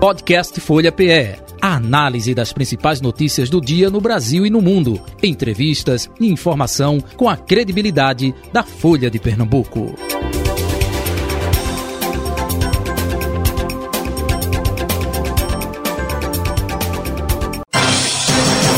Podcast Folha PE. A análise das principais notícias do dia no Brasil e no mundo. Entrevistas e informação com a credibilidade da Folha de Pernambuco.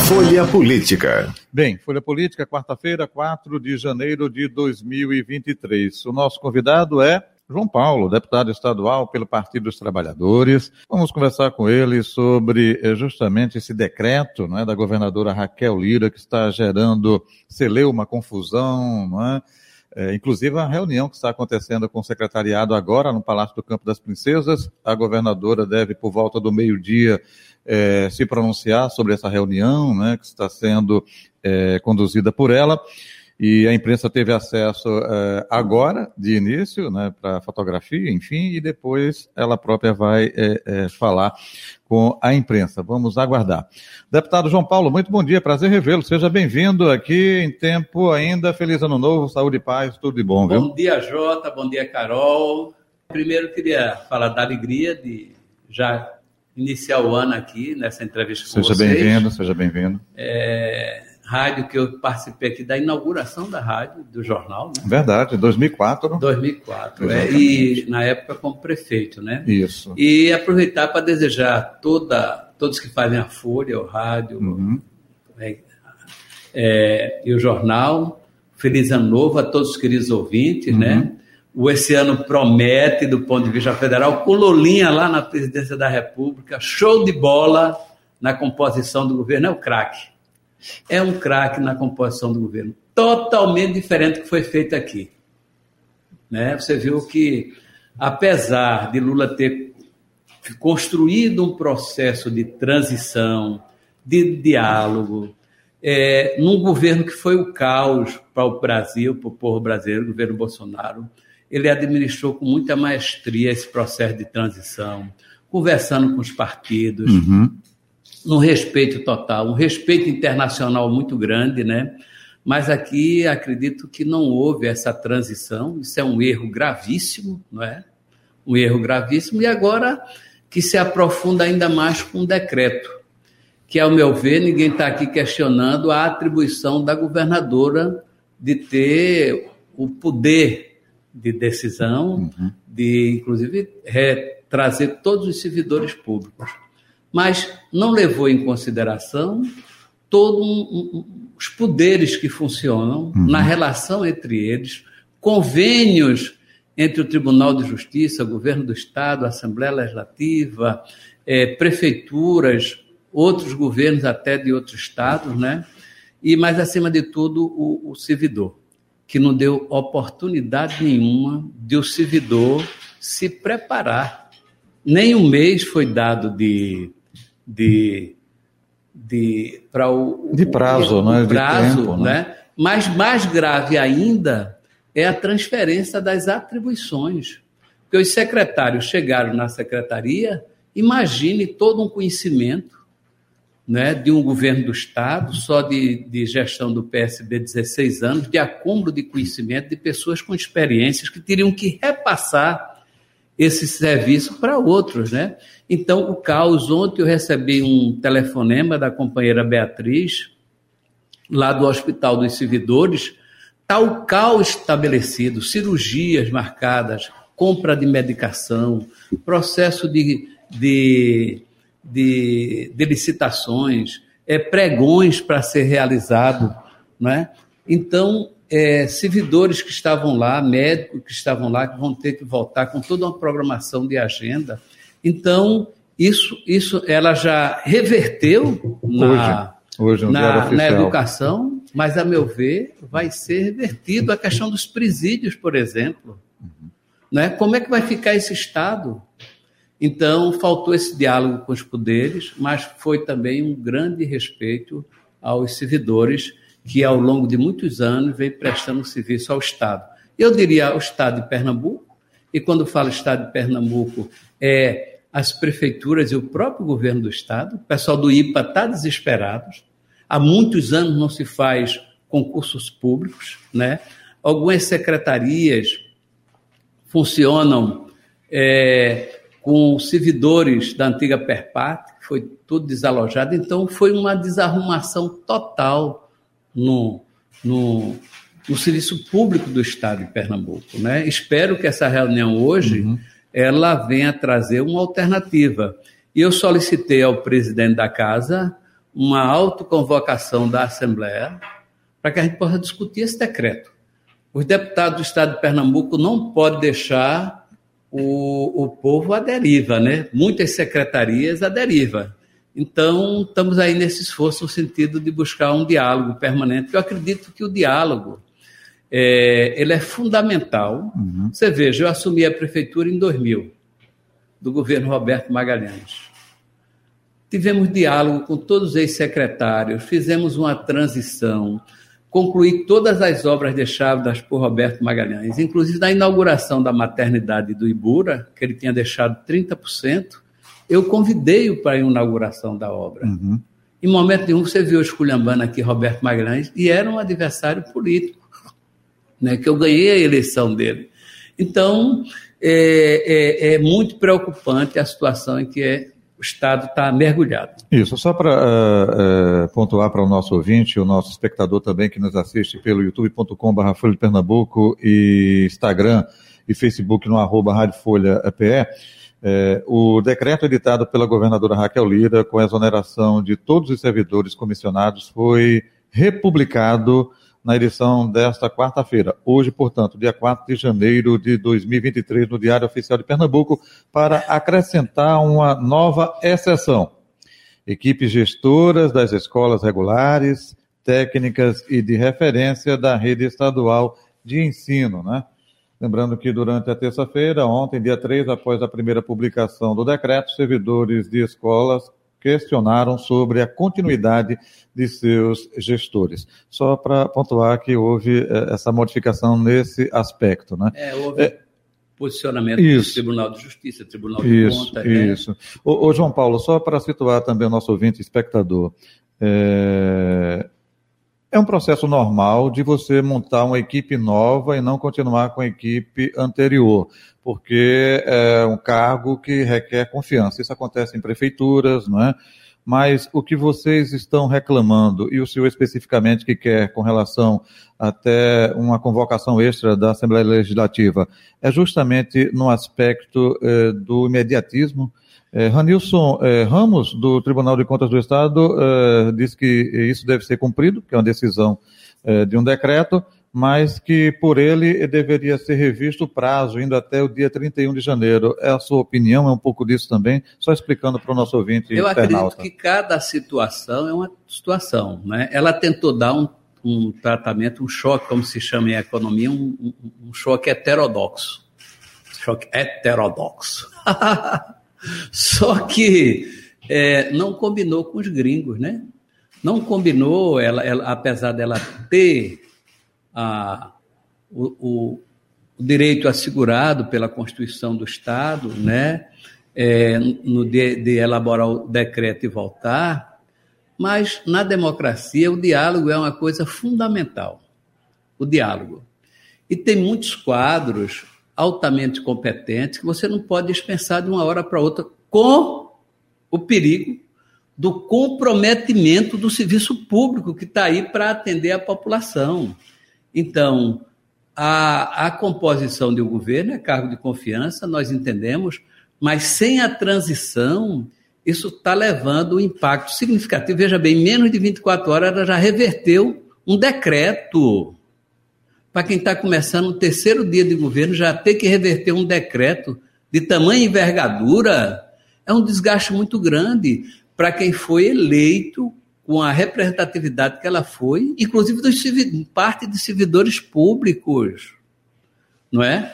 Folha Política. Bem, Folha Política, quarta-feira, 4 de janeiro de 2023. O nosso convidado é João Paulo, deputado estadual pelo Partido dos Trabalhadores. Vamos conversar com ele sobre eh, justamente esse decreto não é, da governadora Raquel Lira, que está gerando, se leu uma confusão, não é? É, inclusive a reunião que está acontecendo com o secretariado agora no Palácio do Campo das Princesas. A governadora deve, por volta do meio-dia, é, se pronunciar sobre essa reunião, né, que está sendo é, conduzida por ela e a imprensa teve acesso é, agora, de início, né, para fotografia, enfim, e depois ela própria vai é, é, falar com a imprensa. Vamos aguardar. Deputado João Paulo, muito bom dia, prazer revê-lo. Seja bem-vindo aqui em tempo ainda. Feliz ano novo, saúde e paz, tudo de bom, viu? Bom dia, Jota, bom dia, Carol. Primeiro, queria falar da alegria de já iniciar o ano aqui nessa entrevista com seja vocês. Seja bem-vindo, seja bem-vindo. É rádio que eu participei aqui da inauguração da rádio, do jornal, né? Verdade, 2004. 2004, é, e na época como prefeito, né? Isso. E aproveitar para desejar toda, todos que fazem a Folha, o rádio uhum. é, é, e o jornal, feliz ano novo a todos os queridos ouvintes, né? uhum. né? O esse ano promete do ponto de vista federal, com Lolinha lá na presidência da República, show de bola na composição do governo, é o craque é um craque na composição do governo. Totalmente diferente do que foi feito aqui. Né? Você viu que, apesar de Lula ter construído um processo de transição, de diálogo, é, num governo que foi o caos para o Brasil, para o povo brasileiro, o governo Bolsonaro, ele administrou com muita maestria esse processo de transição, conversando com os partidos, uhum no respeito total, um respeito internacional muito grande, né? Mas aqui acredito que não houve essa transição, isso é um erro gravíssimo, não é? Um erro gravíssimo, e agora que se aprofunda ainda mais com um decreto, que, ao meu ver, ninguém está aqui questionando a atribuição da governadora de ter o poder de decisão, uhum. de, inclusive, trazer todos os servidores públicos mas não levou em consideração todos um, um, os poderes que funcionam uhum. na relação entre eles, convênios entre o Tribunal de Justiça, o Governo do Estado, Assembleia Legislativa, é, prefeituras, outros governos até de outros estados, né? E, mais acima de tudo, o, o servidor, que não deu oportunidade nenhuma de o servidor se preparar. Nem um mês foi dado de de, de para o de prazo, o, né? prazo, de tempo, né? né? Mas mais grave ainda é a transferência das atribuições. Porque os secretários chegaram na secretaria, imagine todo um conhecimento né, de um governo do Estado, só de, de gestão do PSB 16 anos, de acúmulo de conhecimento de pessoas com experiências que teriam que repassar esse serviço para outros, né? Então, o caos, ontem eu recebi um telefonema da companheira Beatriz, lá do Hospital dos Servidores, tal caos estabelecido, cirurgias marcadas, compra de medicação, processo de, de, de, de licitações, é, pregões para ser realizado, né? Então, é, servidores que estavam lá, médicos que estavam lá, que vão ter que voltar com toda uma programação de agenda. Então, isso, isso ela já reverteu na, hoje, hoje na, na educação, mas, a meu ver, vai ser revertido a questão dos presídios, por exemplo. Uhum. Né? Como é que vai ficar esse Estado? Então, faltou esse diálogo com os poderes, mas foi também um grande respeito aos servidores que ao longo de muitos anos vem prestando serviço ao Estado. Eu diria ao Estado de Pernambuco, e quando falo Estado de Pernambuco, é as prefeituras e o próprio governo do Estado. O pessoal do IPA está desesperado. Há muitos anos não se faz concursos públicos, né? Algumas secretarias funcionam é, com servidores da antiga Perpat, que foi tudo desalojado. Então, foi uma desarrumação total no, no, no serviço público do Estado de Pernambuco. Né? Espero que essa reunião hoje uhum. ela venha trazer uma alternativa. E eu solicitei ao presidente da casa uma autoconvocação da Assembleia para que a gente possa discutir esse decreto. Os deputados do Estado de Pernambuco não podem deixar o, o povo à deriva, né? Muitas secretarias à deriva. Então, estamos aí nesse esforço no sentido de buscar um diálogo permanente. Eu acredito que o diálogo é, ele é fundamental. Uhum. Você veja, eu assumi a prefeitura em 2000, do governo Roberto Magalhães. Tivemos diálogo com todos os ex-secretários, fizemos uma transição, concluí todas as obras deixadas por Roberto Magalhães, inclusive na inauguração da maternidade do Ibura, que ele tinha deixado 30%, eu convidei-o para a inauguração da obra. Uhum. Em momento nenhum você viu esculhambando aqui Roberto Magalhães, e era um adversário político, né, que eu ganhei a eleição dele. Então, é, é, é muito preocupante a situação em que é Estado está mergulhado. Isso, só para uh, uh, pontuar para o nosso ouvinte, o nosso espectador também que nos assiste pelo youtube.com.br Folha de Pernambuco e Instagram e Facebook no arroba Rádio Folha PE, é, o decreto editado pela governadora Raquel Lira com a exoneração de todos os servidores comissionados foi republicado na edição desta quarta-feira. Hoje, portanto, dia 4 de janeiro de 2023, no Diário Oficial de Pernambuco, para acrescentar uma nova exceção. Equipes gestoras das escolas regulares, técnicas e de referência da rede estadual de ensino, né? Lembrando que durante a terça-feira, ontem, dia 3, após a primeira publicação do decreto, servidores de escolas questionaram sobre a continuidade de seus gestores. Só para pontuar que houve eh, essa modificação nesse aspecto, né? É, houve é, posicionamento isso, do Tribunal de Justiça, Tribunal de isso, Contas. Isso, né? ô, ô, João Paulo, só para situar também o nosso ouvinte espectador, é, é um processo normal de você montar uma equipe nova e não continuar com a equipe anterior, porque é um cargo que requer confiança. Isso acontece em prefeituras, não é? mas o que vocês estão reclamando, e o senhor especificamente que quer com relação até uma convocação extra da Assembleia Legislativa, é justamente no aspecto eh, do imediatismo. Eh, Ranilson eh, Ramos, do Tribunal de Contas do Estado, diz que isso deve ser cumprido, que é uma decisão eh, de um decreto, mas que por ele deveria ser revisto o prazo, indo até o dia 31 de janeiro. É a sua opinião, é um pouco disso também? Só explicando para o nosso ouvinte. Eu acredito que cada situação é uma situação. Né? Ela tentou dar um, um tratamento, um choque, como se chama em economia, um, um, um choque heterodoxo. Choque heterodoxo. Só que é, não combinou com os gringos, né? Não combinou, ela, ela apesar dela ter a, o, o, direito assegurado pela Constituição do Estado, né? É, no de, de elaborar o decreto e voltar, mas na democracia o diálogo é uma coisa fundamental. O diálogo. E tem muitos quadros altamente competentes que você não pode dispensar de uma hora para outra com o perigo do comprometimento do serviço público que está aí para atender a população. Então, a, a composição do governo é cargo de confiança, nós entendemos, mas sem a transição, isso está levando um impacto significativo. Veja bem, em menos de 24 horas ela já reverteu um decreto. Para quem está começando o terceiro dia de governo, já ter que reverter um decreto de tamanha envergadura é um desgaste muito grande para quem foi eleito com a representatividade que ela foi, inclusive dos parte de servidores públicos, não é?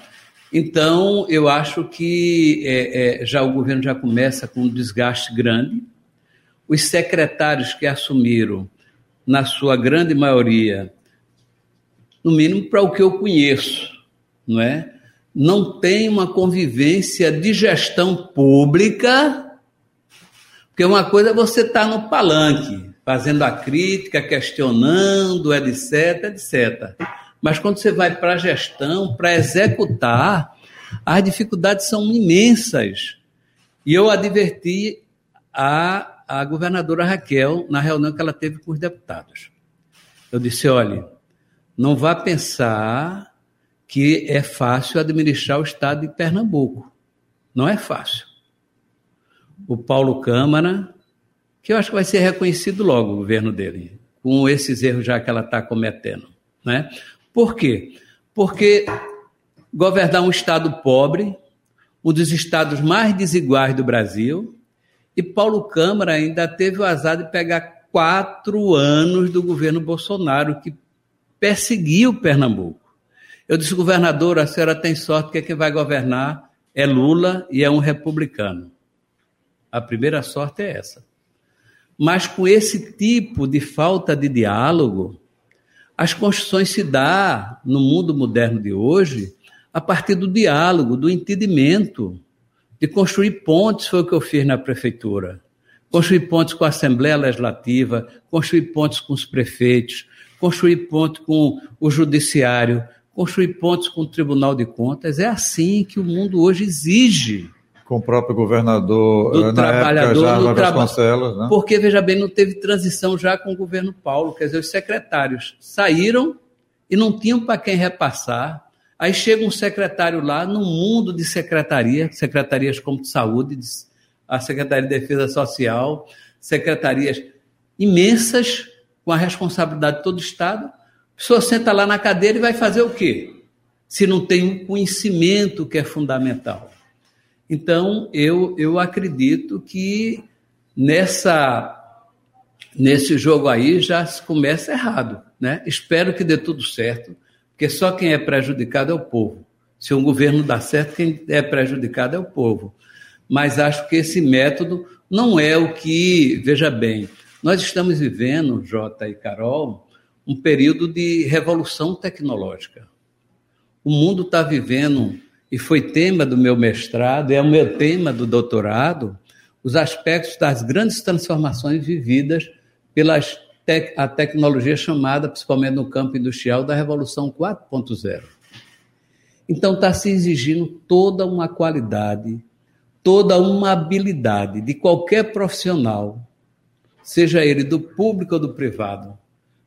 Então, eu acho que é, é, já o governo já começa com um desgaste grande. Os secretários que assumiram, na sua grande maioria, no mínimo para o que eu conheço, não é? Não tem uma convivência de gestão pública, porque uma coisa é você estar tá no palanque, fazendo a crítica, questionando, etc, etc. Mas quando você vai para a gestão, para executar, as dificuldades são imensas. E eu adverti a, a governadora Raquel na reunião que ela teve com os deputados. Eu disse: olha, não vá pensar que é fácil administrar o estado de Pernambuco. Não é fácil. O Paulo Câmara, que eu acho que vai ser reconhecido logo o governo dele, com esses erros já que ela está cometendo. Né? Por quê? Porque governar um estado pobre, um dos estados mais desiguais do Brasil, e Paulo Câmara ainda teve o azar de pegar quatro anos do governo Bolsonaro, que perseguiu Pernambuco. Eu disse, governador, a senhora tem sorte que quem vai governar é Lula e é um republicano. A primeira sorte é essa. Mas com esse tipo de falta de diálogo, as construções se dá no mundo moderno de hoje a partir do diálogo, do entendimento, de construir pontes, foi o que eu fiz na prefeitura. Construir pontes com a Assembleia Legislativa, construir pontes com os prefeitos, construir pontes com o Judiciário, construir pontes com o Tribunal de Contas. É assim que o mundo hoje exige. Com o próprio governador do na trabalhador época, no traba... né? Porque, veja bem, não teve transição já com o governo Paulo. Quer dizer, os secretários saíram e não tinham para quem repassar. Aí chega um secretário lá, no mundo de secretaria, secretarias como de saúde, a Secretaria de Defesa Social, secretarias imensas, com a responsabilidade de todo o Estado. A pessoa senta lá na cadeira e vai fazer o quê? Se não tem um conhecimento que é fundamental. Então, eu, eu acredito que nessa nesse jogo aí já se começa errado. Né? Espero que dê tudo certo, porque só quem é prejudicado é o povo. Se um governo dá certo, quem é prejudicado é o povo. Mas acho que esse método não é o que, veja bem, nós estamos vivendo, Jota e Carol, um período de revolução tecnológica. O mundo está vivendo e foi tema do meu mestrado, é o meu tema do doutorado, os aspectos das grandes transformações vividas pela te a tecnologia chamada, principalmente no campo industrial, da Revolução 4.0. Então está se exigindo toda uma qualidade, toda uma habilidade de qualquer profissional, seja ele do público ou do privado,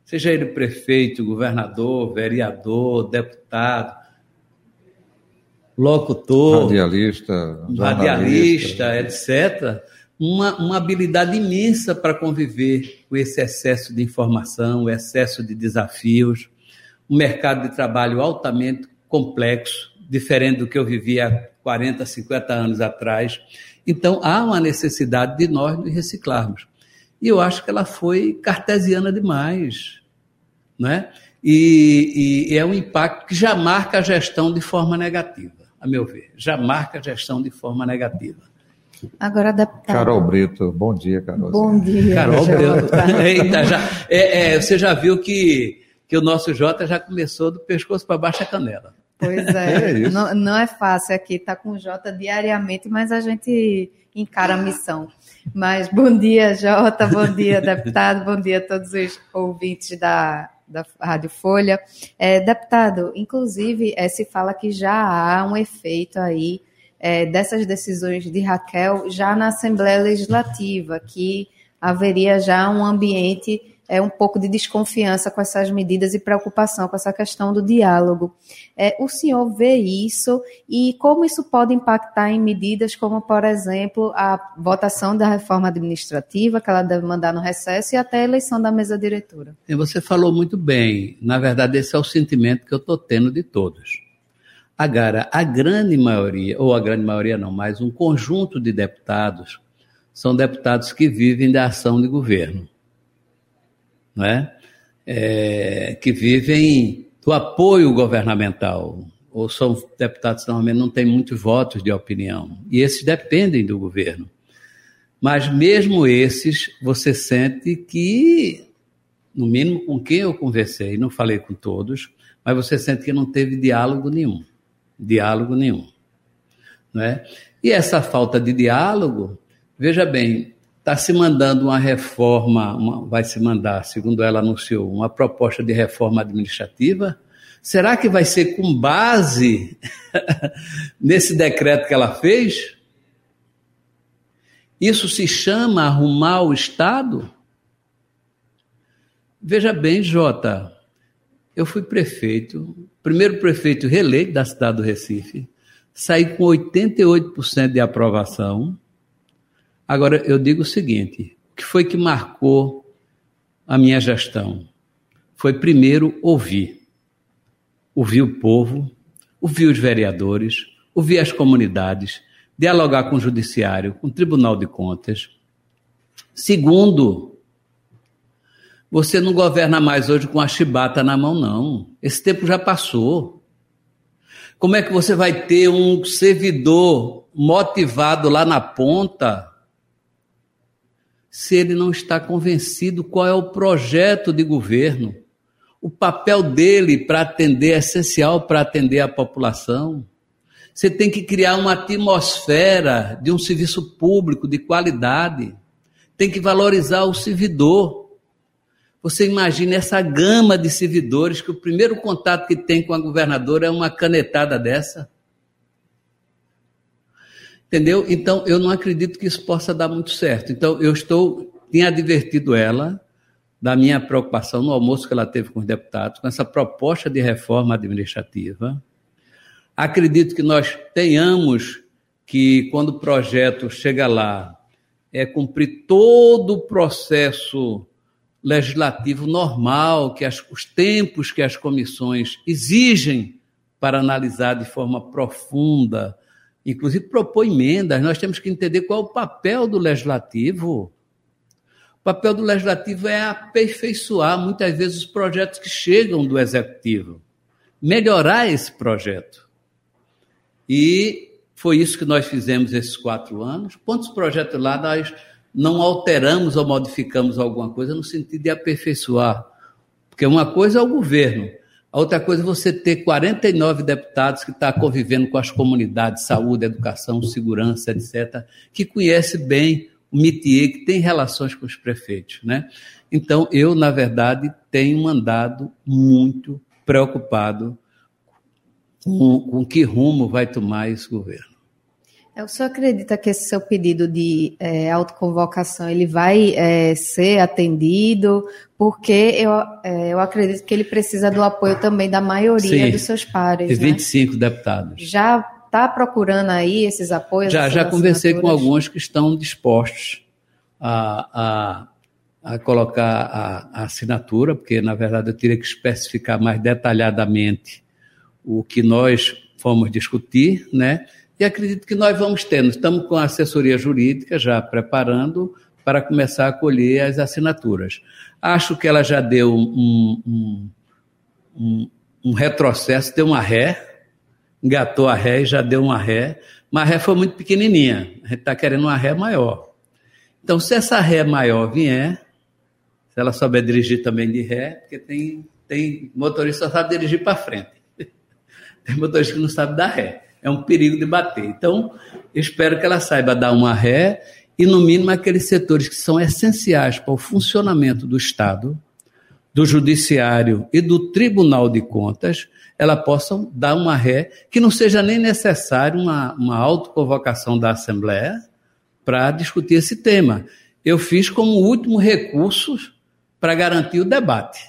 seja ele prefeito, governador, vereador, deputado, locutor, radialista, radialista etc., uma, uma habilidade imensa para conviver com esse excesso de informação, o excesso de desafios, um mercado de trabalho altamente complexo, diferente do que eu vivia há 40, 50 anos atrás. Então, há uma necessidade de nós nos reciclarmos. E eu acho que ela foi cartesiana demais. Né? E, e, é um impacto que já marca a gestão de forma negativa a meu ver. Já marca a gestão de forma negativa. Agora, deputado. Carol Brito, bom dia, Carol. Bom dia. Carol Brito. Eita, já, é, é, você já viu que, que o nosso Jota já começou do pescoço para baixo a canela. Pois é, é não, não, é fácil aqui estar tá com o Jota diariamente, mas a gente encara a missão. Mas bom dia, Jota, bom dia, deputado, bom dia a todos os ouvintes da, da Rádio Folha. É, deputado, inclusive, é, se fala que já há um efeito aí é, dessas decisões de Raquel já na Assembleia Legislativa, que haveria já um ambiente é, um pouco de desconfiança com essas medidas e preocupação com essa questão do diálogo. É, o senhor vê isso e como isso pode impactar em medidas como, por exemplo, a votação da reforma administrativa, que ela deve mandar no recesso, e até a eleição da mesa diretora? Você falou muito bem. Na verdade, esse é o sentimento que eu estou tendo de todos. Agora, a grande maioria, ou a grande maioria não, mas um conjunto de deputados, são deputados que vivem da ação de governo né? É, que vivem do apoio governamental, ou são deputados normalmente não têm muitos votos de opinião, e esses dependem do governo. Mas mesmo esses, você sente que, no mínimo com quem eu conversei, não falei com todos, mas você sente que não teve diálogo nenhum. Diálogo nenhum. Né? E essa falta de diálogo, veja bem, Está se mandando uma reforma, uma, vai se mandar, segundo ela anunciou, uma proposta de reforma administrativa. Será que vai ser com base nesse decreto que ela fez? Isso se chama arrumar o Estado? Veja bem, Jota, eu fui prefeito, primeiro prefeito reeleito da cidade do Recife, saí com 88% de aprovação. Agora, eu digo o seguinte: o que foi que marcou a minha gestão? Foi primeiro ouvir. Ouvir o povo, ouvir os vereadores, ouvir as comunidades, dialogar com o judiciário, com o Tribunal de Contas. Segundo, você não governa mais hoje com a chibata na mão, não. Esse tempo já passou. Como é que você vai ter um servidor motivado lá na ponta se ele não está convencido qual é o projeto de governo? O papel dele para atender é essencial para atender a população. Você tem que criar uma atmosfera de um serviço público de qualidade. Tem que valorizar o servidor. Você imagina essa gama de servidores que o primeiro contato que tem com a governadora é uma canetada dessa? Entendeu? Então, eu não acredito que isso possa dar muito certo. Então, eu estou, tinha advertido ela da minha preocupação no almoço que ela teve com os deputados, com essa proposta de reforma administrativa. Acredito que nós tenhamos que, quando o projeto chega lá, é cumprir todo o processo legislativo normal, que as, os tempos que as comissões exigem para analisar de forma profunda, inclusive propor emendas, nós temos que entender qual é o papel do legislativo. O papel do legislativo é aperfeiçoar muitas vezes os projetos que chegam do executivo, melhorar esse projeto. E foi isso que nós fizemos esses quatro anos. Quantos projetos lá nós não alteramos ou modificamos alguma coisa no sentido de aperfeiçoar. Porque uma coisa é o governo, a outra coisa é você ter 49 deputados que estão tá convivendo com as comunidades, saúde, educação, segurança, etc., que conhece bem o métier, que tem relações com os prefeitos. Né? Então, eu, na verdade, tenho andado muito preocupado com, com que rumo vai tomar esse governo. O senhor acredita que esse seu pedido de é, autoconvocação ele vai é, ser atendido? Porque eu, é, eu acredito que ele precisa do apoio também da maioria Sim, dos seus pares. De 25 né? deputados. Já está procurando aí esses apoios? Já, já conversei com alguns que estão dispostos a, a, a colocar a, a assinatura, porque na verdade eu teria que especificar mais detalhadamente o que nós fomos discutir, né? E acredito que nós vamos tendo. Estamos com a assessoria jurídica já preparando para começar a colher as assinaturas. Acho que ela já deu um, um, um, um retrocesso, deu uma ré, engatou a ré e já deu uma ré, mas a ré foi muito pequenininha. A gente está querendo uma ré maior. Então, se essa ré maior vier, se ela souber dirigir também de ré, porque tem, tem motorista que só sabe dirigir para frente. Tem motorista que não sabe dar ré é um perigo de bater. Então, espero que ela saiba dar uma ré e, no mínimo, aqueles setores que são essenciais para o funcionamento do Estado, do Judiciário e do Tribunal de Contas, ela possa dar uma ré, que não seja nem necessário uma, uma autoconvocação da Assembleia para discutir esse tema. Eu fiz como último recurso para garantir o debate,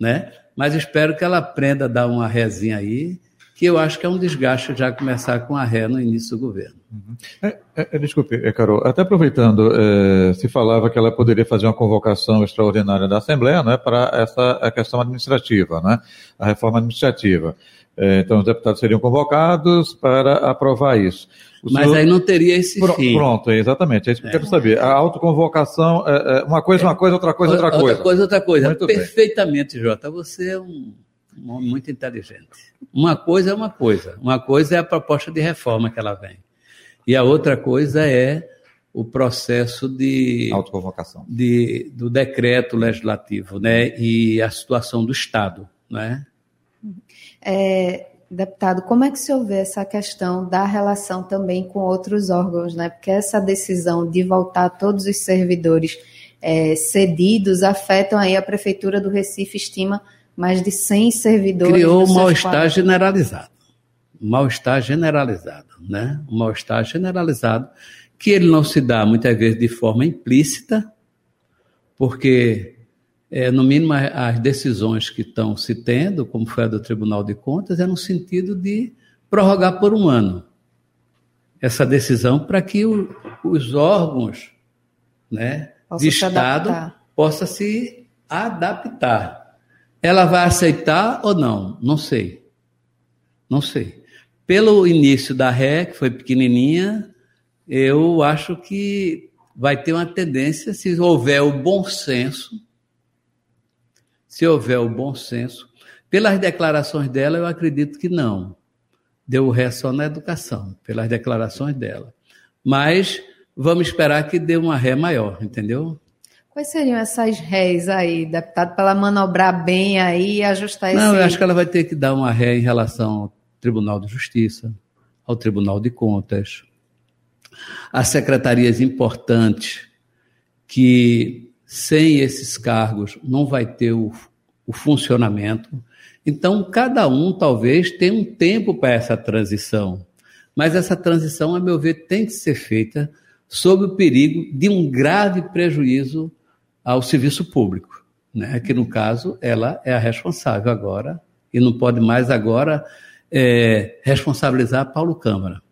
né? Mas espero que ela aprenda a dar uma rézinha aí que eu acho que é um desgaste já começar com a ré no início do governo. Uhum. É, é, desculpe, é, Carol, até aproveitando, é, se falava que ela poderia fazer uma convocação extraordinária da Assembleia né, para essa a questão administrativa, né, a reforma administrativa. É, então, os deputados seriam convocados para aprovar isso. O Mas senhor... aí não teria esse Pr fim. Pronto, exatamente. É isso que eu quero saber. A autoconvocação, é, uma coisa, uma coisa, outra coisa, outra coisa. Outra coisa, outra coisa. Muito Perfeitamente, bem. Jota. Você é um um homem muito inteligente. Uma coisa é uma coisa. Uma coisa é a proposta de reforma que ela vem. E a outra coisa é o processo de autoconvocação de, do decreto legislativo, né, e a situação do Estado, né? É, deputado, como é que se vê essa questão da relação também com outros órgãos, né? Porque essa decisão de voltar todos os servidores é, cedidos afetam aí a prefeitura do Recife estima mais de 100 servidores. Criou um mal-estar generalizado. mal-estar generalizado, né? Um mal-estar generalizado que ele não se dá muitas vezes de forma implícita, porque é, no mínimo as decisões que estão se tendo, como foi a do Tribunal de Contas, é no sentido de prorrogar por um ano essa decisão para que o, os órgãos né, de Estado possam se adaptar. Ela vai aceitar ou não? Não sei. Não sei. Pelo início da ré, que foi pequenininha, eu acho que vai ter uma tendência, se houver o bom senso, se houver o bom senso. Pelas declarações dela, eu acredito que não. Deu ré só na educação, pelas declarações dela. Mas vamos esperar que dê uma ré maior, entendeu? Quais seriam essas réis aí, deputado, para ela manobrar bem aí e ajustar esse... Não, eu acho que ela vai ter que dar uma ré em relação ao Tribunal de Justiça, ao Tribunal de Contas, às secretarias importantes que sem esses cargos não vai ter o, o funcionamento. Então, cada um talvez tenha um tempo para essa transição. Mas essa transição, a meu ver, tem que ser feita sob o perigo de um grave prejuízo ao serviço público, né? que no caso ela é a responsável agora e não pode mais agora é, responsabilizar Paulo Câmara.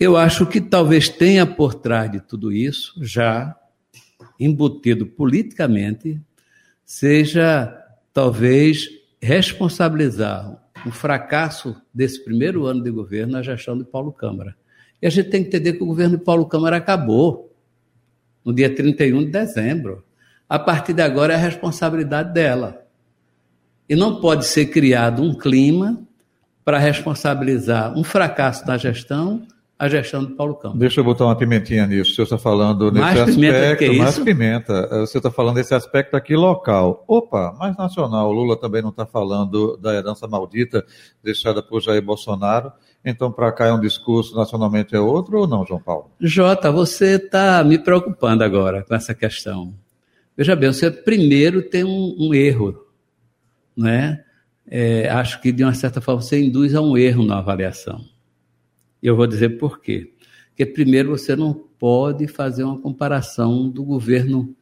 Eu acho que talvez tenha por trás de tudo isso já embutido politicamente, seja talvez responsabilizar o fracasso desse primeiro ano de governo na gestão de Paulo Câmara. E a gente tem que entender que o governo de Paulo Câmara acabou no dia 31 de dezembro. A partir de agora é a responsabilidade dela. E não pode ser criado um clima para responsabilizar um fracasso na gestão a gestão do Paulo Campos. Deixa eu botar uma pimentinha nisso. O senhor está falando nesse mais aspecto, pimenta que mais isso? pimenta. O senhor está falando desse aspecto aqui local. Opa, mais nacional. O Lula também não está falando da herança maldita deixada por Jair Bolsonaro. Então, para cá é um discurso, nacionalmente é outro ou não, João Paulo? Jota, você está me preocupando agora com essa questão. Veja bem, você primeiro tem um, um erro, né? É, acho que de uma certa forma você induz a um erro na avaliação. E eu vou dizer por quê. Porque, primeiro, você não pode fazer uma comparação do governo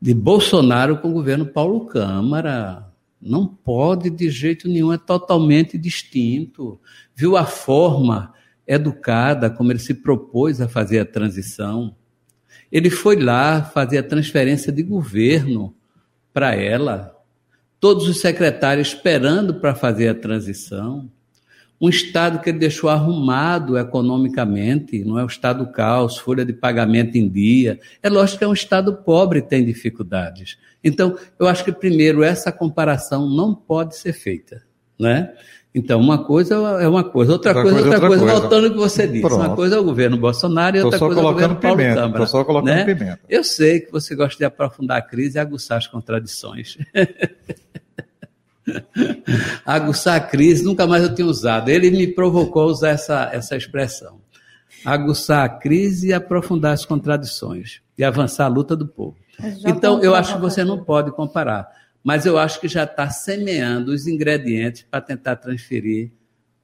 de Bolsonaro com o governo Paulo Câmara. Não pode de jeito nenhum, é totalmente distinto. Viu a forma educada como ele se propôs a fazer a transição? Ele foi lá fazer a transferência de governo para ela, todos os secretários esperando para fazer a transição um Estado que ele deixou arrumado economicamente, não é o Estado caos, folha de pagamento em dia. É lógico que é um Estado pobre tem dificuldades. Então, eu acho que, primeiro, essa comparação não pode ser feita. Né? Então, uma coisa é uma coisa, outra, outra coisa, é outra, outra coisa, coisa, voltando ao que você disse. Pronto. Uma coisa é o governo Bolsonaro e outra coisa é o governo Paulo pimenta, Câmara. Estou só colocando né? pimenta. Eu sei que você gosta de aprofundar a crise e aguçar as contradições. Aguçar a crise, nunca mais eu tinha usado. Ele me provocou a usar essa, essa expressão. Aguçar a crise e aprofundar as contradições. E avançar a luta do povo. Então, eu acho que você não pode comparar. Mas eu acho que já está semeando os ingredientes para tentar transferir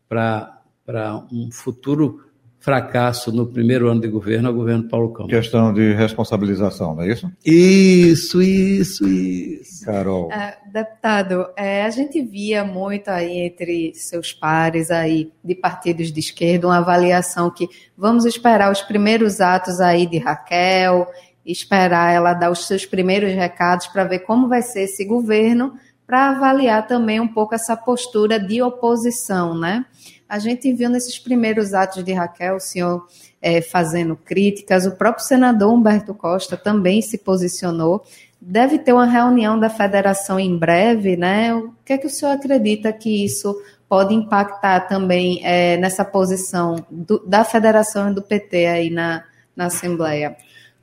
para um futuro fracasso no primeiro ano de governo ao governo Paulo Câmara. Questão de responsabilização, não é isso? Isso, isso, isso. Carol. É, deputado, é, a gente via muito aí entre seus pares aí de partidos de esquerda uma avaliação que vamos esperar os primeiros atos aí de Raquel, esperar ela dar os seus primeiros recados para ver como vai ser esse governo, para avaliar também um pouco essa postura de oposição, né? A gente viu nesses primeiros atos de Raquel o senhor é, fazendo críticas, o próprio senador Humberto Costa também se posicionou. Deve ter uma reunião da federação em breve, né? O que é que o senhor acredita que isso pode impactar também é, nessa posição do, da federação e do PT aí na, na Assembleia?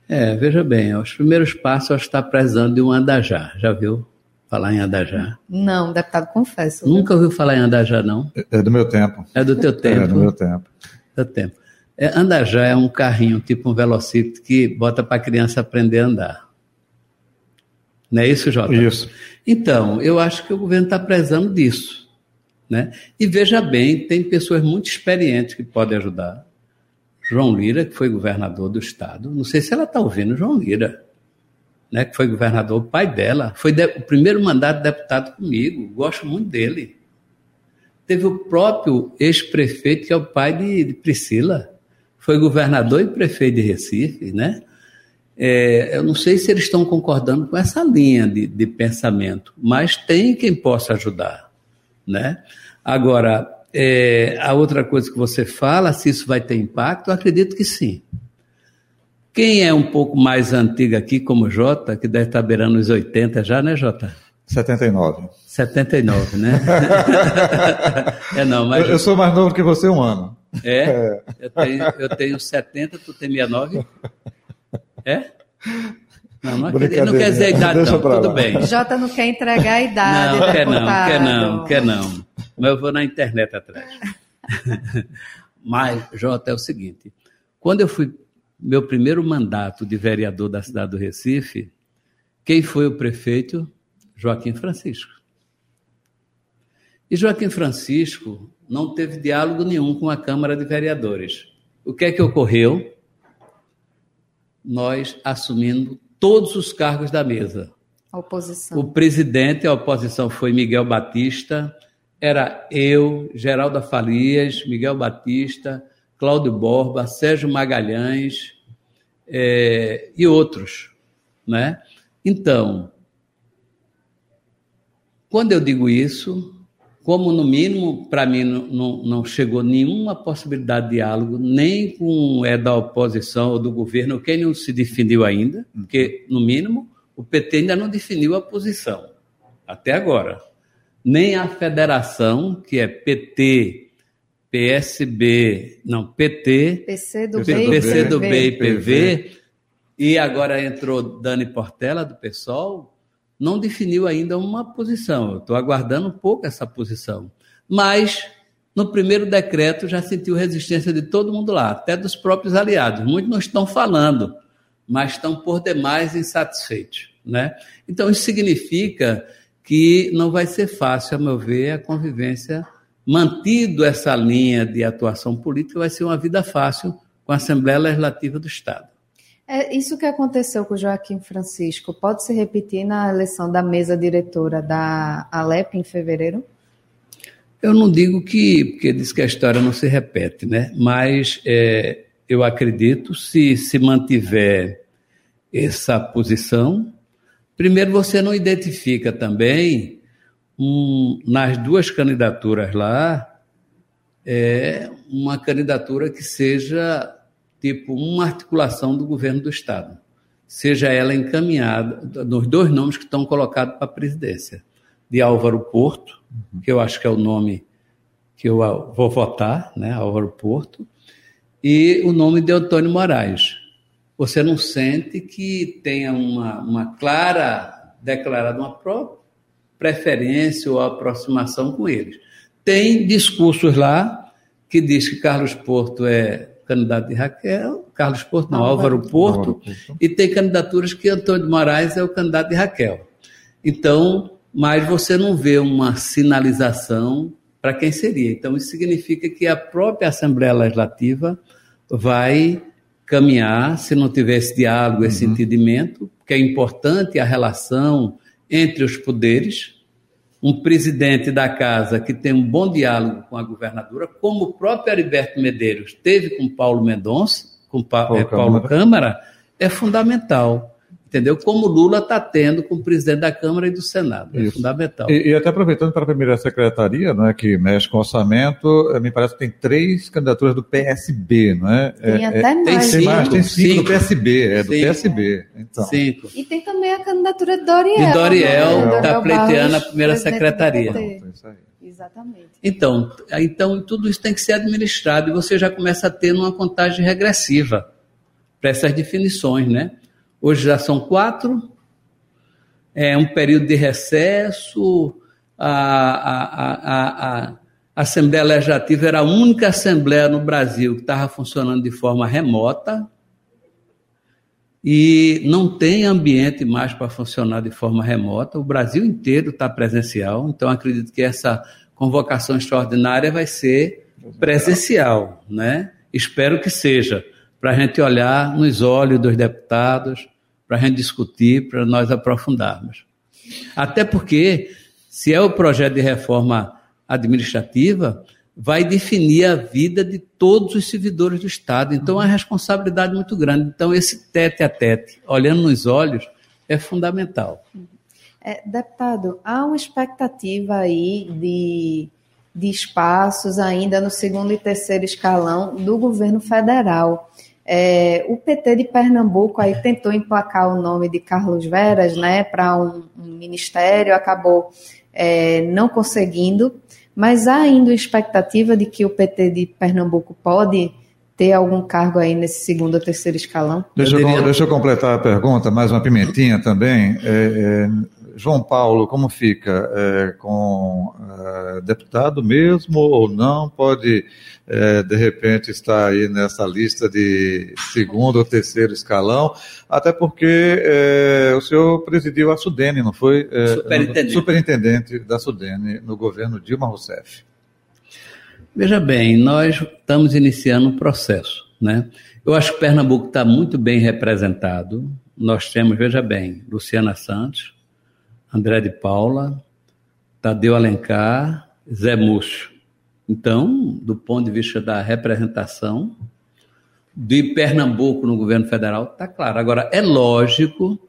É, veja bem, os primeiros passos está prezando de um andajá, já viu? falar em Adajá? Não, deputado, confesso. Nunca ouviu falar em Adajá, não? É, é do meu tempo. É do teu tempo? É do meu tempo. Do tempo. É, Andajá é um carrinho, tipo um velocípede, que bota para a criança aprender a andar. Não é isso, Jota? Isso. Então, eu acho que o governo está prezando disso. Né? E veja bem, tem pessoas muito experientes que podem ajudar. João Lira, que foi governador do estado, não sei se ela está ouvindo João Lira, né, que foi governador, o pai dela, foi de, o primeiro mandato de deputado comigo, gosto muito dele. Teve o próprio ex-prefeito, que é o pai de, de, Priscila, foi governador e prefeito de Recife, né? É, eu não sei se eles estão concordando com essa linha de, de pensamento, mas tem quem possa ajudar, né? Agora, é, a outra coisa que você fala, se isso vai ter impacto, eu acredito que sim. Quem é um pouco mais antigo aqui, como Jota, que deve estar beirando os 80 já, né, Jota? 79. 79, né? é não, mas... Eu, eu, sou mais novo que você um ano. É? é. Eu, tenho, eu tenho 70, tu tem 69? É? Não, não, quer, não quer dizer a idade, não. Tudo lá. bem. Jota não quer entregar a idade. Não, quer não, quer não, quer não. Mas eu vou na internet atrás. Mas, Jota, é o seguinte: quando eu fui meu primeiro mandato de vereador da cidade do Recife, quem foi o prefeito? Joaquim Francisco. E Joaquim Francisco não teve diálogo nenhum com a Câmara de Vereadores. O que é que ocorreu? Nós assumindo todos os cargos da mesa. A oposição. O presidente, a oposição foi Miguel Batista, era eu, Geraldo Farias, Miguel Batista, Cláudio Borba, Sérgio Magalhães é, e outros. Né? Então, quando eu digo isso, como no mínimo para mim não, não, chegou nenhuma possibilidade de diálogo, nem com é da oposição ou do governo, quem não se definiu ainda, porque no mínimo o PT ainda não definiu a posição, até agora. Nem a federação, que é PT, PSB, não, PT, PC do, PC, PC do B e PV, e agora entrou Dani Portela, do PSOL, não definiu ainda uma posição. Eu estou aguardando um pouco essa posição. Mas, no primeiro decreto, já sentiu resistência de todo mundo lá, até dos próprios aliados. Muitos não estão falando, mas estão por demais insatisfeitos. Né? Então, isso significa que não vai ser fácil, a meu ver, a convivência mantido essa linha de atuação política, vai ser uma vida fácil com a Assembleia Legislativa do Estado. É isso que aconteceu com Joaquim Francisco. Pode se repetir na eleição da mesa diretora da Alep em fevereiro? Eu não digo que, porque diz que a história não se repete, né? Mas é, eu acredito, se se mantiver essa posição, primeiro você não identifica também um, nas duas candidaturas lá, é uma candidatura que seja tipo uma articulação do governo do Estado, seja ela encaminhada nos dois nomes que estão colocados para a presidência, de Álvaro Porto, que eu acho que é o nome que eu vou votar, né, Álvaro Porto, e o nome de Antônio Moraes. Você não sente que tenha uma, uma clara declarada uma própria preferência ou aproximação com eles. Tem discursos lá que diz que Carlos Porto é candidato de Raquel, Carlos Porto não, Álvaro, Álvaro Porto, Porto, e tem candidaturas que Antônio de Moraes é o candidato de Raquel. Então, mas você não vê uma sinalização para quem seria. Então, isso significa que a própria Assembleia Legislativa vai caminhar, se não tiver esse diálogo, esse uhum. entendimento, que é importante a relação entre os poderes, um presidente da casa que tem um bom diálogo com a governadora, como o próprio Heriberto Medeiros teve com Paulo Mendonça, com Paulo, é, Paulo Câmara, é fundamental entendeu? Como Lula está tendo com o presidente da Câmara e do Senado. É Isso. fundamental. E, e, até aproveitando para a primeira secretaria, né, que mexe com orçamento, eh, me parece que tem três candidaturas do PSB, não é? Tem é, até é, mais. Tem, cinco, mais, tem cinco, cinco, do PSB, é do cinco. PSB. Então. Cinco. E tem também a candidatura de Doriel. De Doriel, está né? pleiteando a primeira secretaria. Exatamente. Então, então, tudo isso tem que ser administrado e você já começa a ter uma contagem regressiva para essas definições, né? Hoje já são quatro, é um período de recesso. A, a, a, a, Assembleia Legislativa era a única Assembleia no Brasil que estava funcionando de forma remota e não tem ambiente mais para funcionar de forma remota. O Brasil inteiro está presencial, então acredito que essa convocação extraordinária vai ser presencial, né? Espero que seja, para a gente olhar nos olhos dos deputados, para a gente discutir, para nós aprofundarmos. Até porque, se é o projeto de reforma administrativa, vai definir a vida de todos os servidores do Estado. Então, é uma responsabilidade muito grande. Então, esse tete a tete, olhando nos olhos, é fundamental. É, deputado, há uma expectativa aí de, de espaços ainda no segundo e terceiro escalão do governo federal. É, o PT de Pernambuco aí tentou emplacar o nome de Carlos Veras né, para um, um, ministério, acabou é, não conseguindo, mas há ainda expectativa de que o PT de Pernambuco pode ter algum cargo aí nesse segundo ou terceiro escalão? Deixa eu, deixa eu completar a pergunta, mais uma pimentinha também. É, é, João Paulo, como fica? É, com é, deputado mesmo ou não? Pode, é, de repente, estar aí nessa lista de segundo ou terceiro escalão, até porque é, o senhor presidiu a Sudene, não foi? É, superintendente. superintendente da Sudene no governo Dilma Rousseff. Veja bem, nós estamos iniciando um processo, né? Eu acho que Pernambuco está muito bem representado. Nós temos, veja bem, Luciana Santos, André de Paula, Tadeu Alencar, Zé Múcio. Então, do ponto de vista da representação de Pernambuco no governo federal, está claro. Agora, é lógico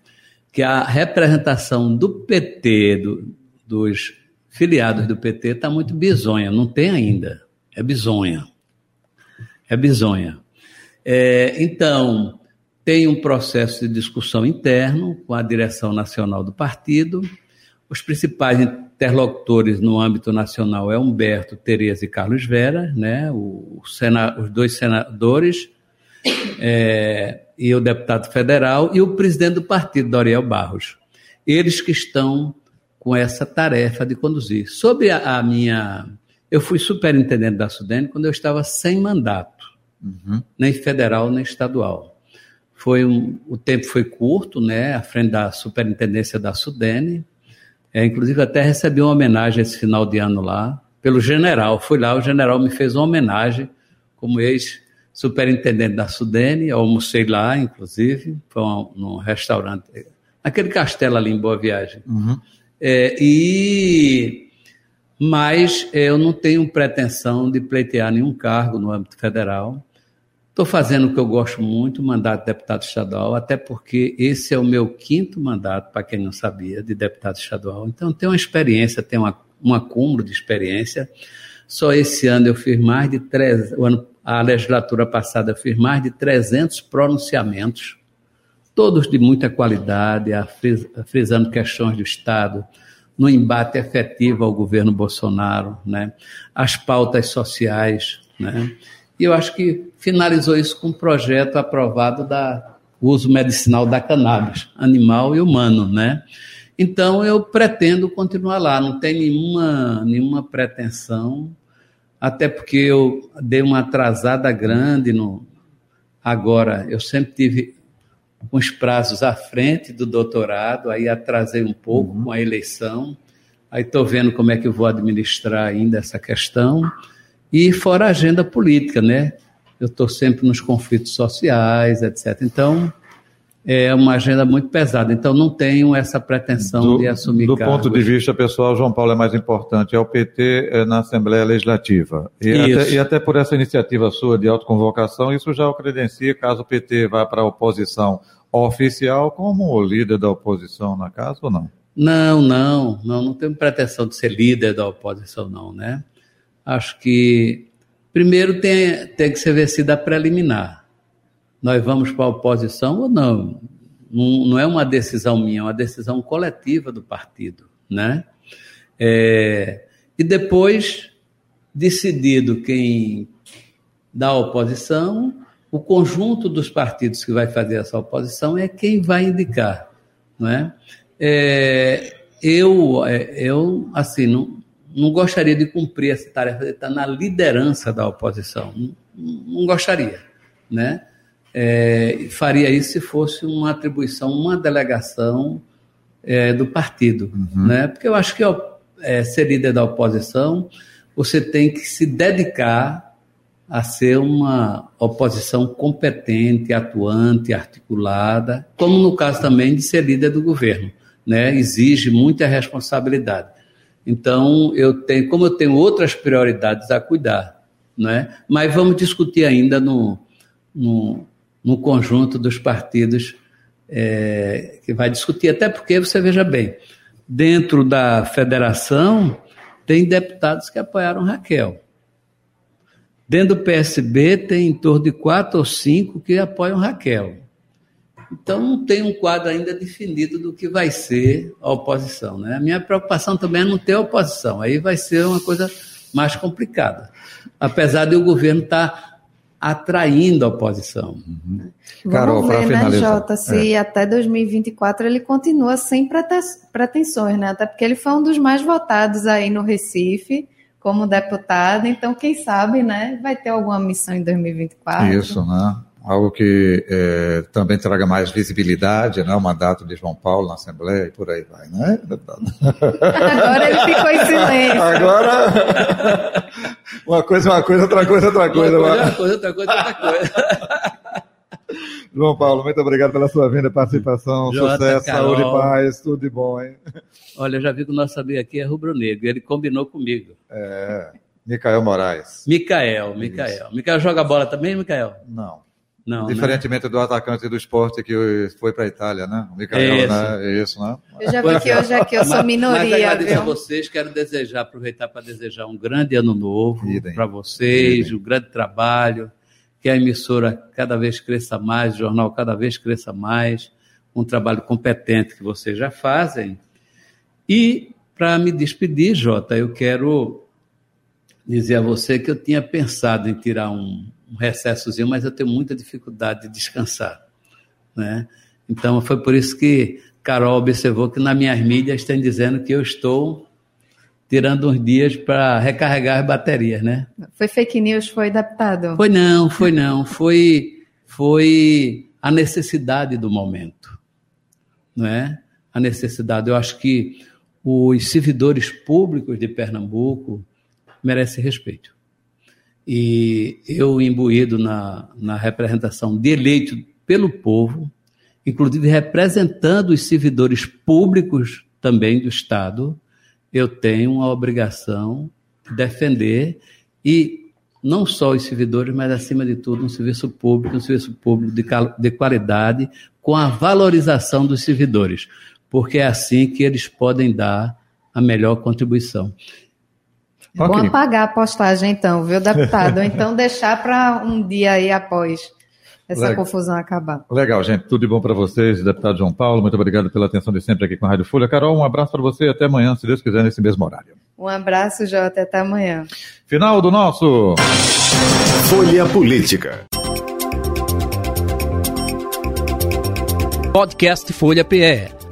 que a representação do PT, do, dos filiados do PT, está muito bizonha. Não tem ainda. É bizonha. É bizonha. É, então, tem um processo de discussão interno com a direção nacional do partido. Os principais interlocutores no âmbito nacional é Humberto, Tereza e Carlos Vera, né? O, sena, os dois senadores é, e o deputado federal e o presidente do partido, Doriel Barros. Eles que estão com essa tarefa de conduzir. Sobre a, a minha. Eu fui superintendente da Sudene quando eu estava sem mandato, uhum. nem federal nem estadual. Foi um, o tempo foi curto, né, à frente da superintendência da Sudene. É, inclusive até recebi uma homenagem esse final de ano lá, pelo general. Fui lá, o general me fez uma homenagem como ex-superintendente da Sudene. Eu almocei lá, inclusive, foi um, num restaurante, naquele castelo ali em Boa Viagem. Uhum. É, e mas eu não tenho pretensão de pleitear nenhum cargo no âmbito federal. Estou fazendo o que eu gosto muito, mandato de deputado estadual, até porque esse é o meu quinto mandato, para quem não sabia, de deputado estadual. Então, tenho uma experiência, tenho uma, um acúmulo de experiência. Só esse ano eu fiz mais de três, o ano, a legislatura passada eu fiz mais de 300 pronunciamentos, todos de muita qualidade, frisando questões do Estado, no embate efetivo ao governo Bolsonaro, né? as pautas sociais, né? E eu acho que finalizou isso com um projeto aprovado da uso medicinal da cannabis, animal e humano, né? Então eu pretendo continuar lá, não tem nenhuma, nenhuma pretensão, até porque eu dei uma atrasada grande no agora, eu sempre tive uns prazos à frente do doutorado, aí atrasei um pouco uhum. com a eleição. Aí estou vendo como é que eu vou administrar ainda essa questão. E fora a agenda política, né? Eu estou sempre nos conflitos sociais, etc. Então, é uma agenda muito pesada. Então, não tenho essa pretensão do, de assumir Do cargos. ponto de vista pessoal, João Paulo é mais importante. É o PT é, na Assembleia Legislativa. E até, e até, por essa iniciativa sua de autoconvocação, isso já o credencia caso o PT vá para a oposição oficial como líder da oposição na casa ou não? Não, não, não, não tenho pretensão de ser líder da oposição, não, né? Acho que primeiro tem, tem que ser vencida a preliminar. Nós vamos para a oposição ou não? não? Não é uma decisão minha, é uma decisão coletiva do partido, né? É, e depois, decidido quem dá a oposição, o conjunto dos partidos que vai fazer essa oposição é quem vai indicar, não é? é eu, é, eu, assim, não, não gostaria de cumprir essa tarefa de estar na liderança da oposição. Não, não gostaria, né? É, faria isso se fosse uma atribuição, uma delegação é, do partido, uhum. né? Porque eu acho que é, ser líder da oposição, você tem que se dedicar a ser uma oposição competente, atuante, articulada, como no caso também de ser líder do governo, né? Exige muita responsabilidade. Então, eu tenho, como eu tenho outras prioridades a cuidar, né? Mas vamos discutir ainda no, no, no conjunto dos partidos é, que vai discutir, até porque você veja bem, dentro da federação tem deputados que apoiaram Raquel. Dentro do PSB tem em torno de quatro ou cinco que apoiam Raquel. Então não tem um quadro ainda definido do que vai ser a oposição. Né? A minha preocupação também é não ter oposição. Aí vai ser uma coisa mais complicada. Apesar de o governo estar tá atraindo a oposição. Uhum. Carol, para finalizar. Né, Jota, se é. até 2024 ele continua sem pretensões, né? Até porque ele foi um dos mais votados aí no Recife como deputado, então quem sabe, né, vai ter alguma missão em 2024. Isso, né? Algo que é, também traga mais visibilidade, né? O mandato de João Paulo na Assembleia e por aí vai, né? Agora ele ficou em silêncio. Agora, uma coisa, uma coisa, outra coisa, outra coisa. Uma coisa, uma coisa outra coisa, outra coisa. João Paulo, muito obrigado pela sua vinda, participação, Jota, sucesso, Carol. saúde paz, tudo de bom, hein? Olha, eu já vi que o nosso amigo aqui é rubro-negro, ele combinou comigo. É, Micael Moraes. Micael, Micael. Micael joga bola também, Micael? Não. Não, né? Diferentemente né? do atacante do esporte que foi para a Itália, né? O Micael, é né? É isso, né? Eu já vi que hoje aqui eu sou minoria. Mas agradeço viu? a vocês, quero desejar, aproveitar para desejar um grande ano novo para vocês, Idem. um grande trabalho que a emissora cada vez cresça mais, o jornal cada vez cresça mais, um trabalho competente que vocês já fazem. E, para me despedir, Jota, eu quero dizer a você que eu tinha pensado em tirar um, um recessozinho, mas eu tenho muita dificuldade de descansar. Né? Então, foi por isso que Carol observou que nas minhas mídias estão dizendo que eu estou tirando uns dias para recarregar as baterias, né? Foi fake news, foi adaptado? Foi não, foi não, foi foi a necessidade do momento, não é? A necessidade. Eu acho que os servidores públicos de Pernambuco merecem respeito. E eu imbuído na, na representação de eleito pelo povo, inclusive representando os servidores públicos também do Estado, eu tenho a obrigação de defender e não só os servidores, mas acima de tudo um serviço público, um serviço público de, de qualidade, com a valorização dos servidores, porque é assim que eles podem dar a melhor contribuição. Okay. Vamos apagar a postagem então, viu, deputado? então deixar para um dia aí após essa Legal. confusão acabar. Legal, gente. Tudo de bom para vocês, deputado João Paulo. Muito obrigado pela atenção de sempre aqui com a Rádio Folha. Carol, um abraço para você e até amanhã, se Deus quiser, nesse mesmo horário. Um abraço, Jota. Até amanhã. Final do nosso Folha Política. Podcast Folha PE.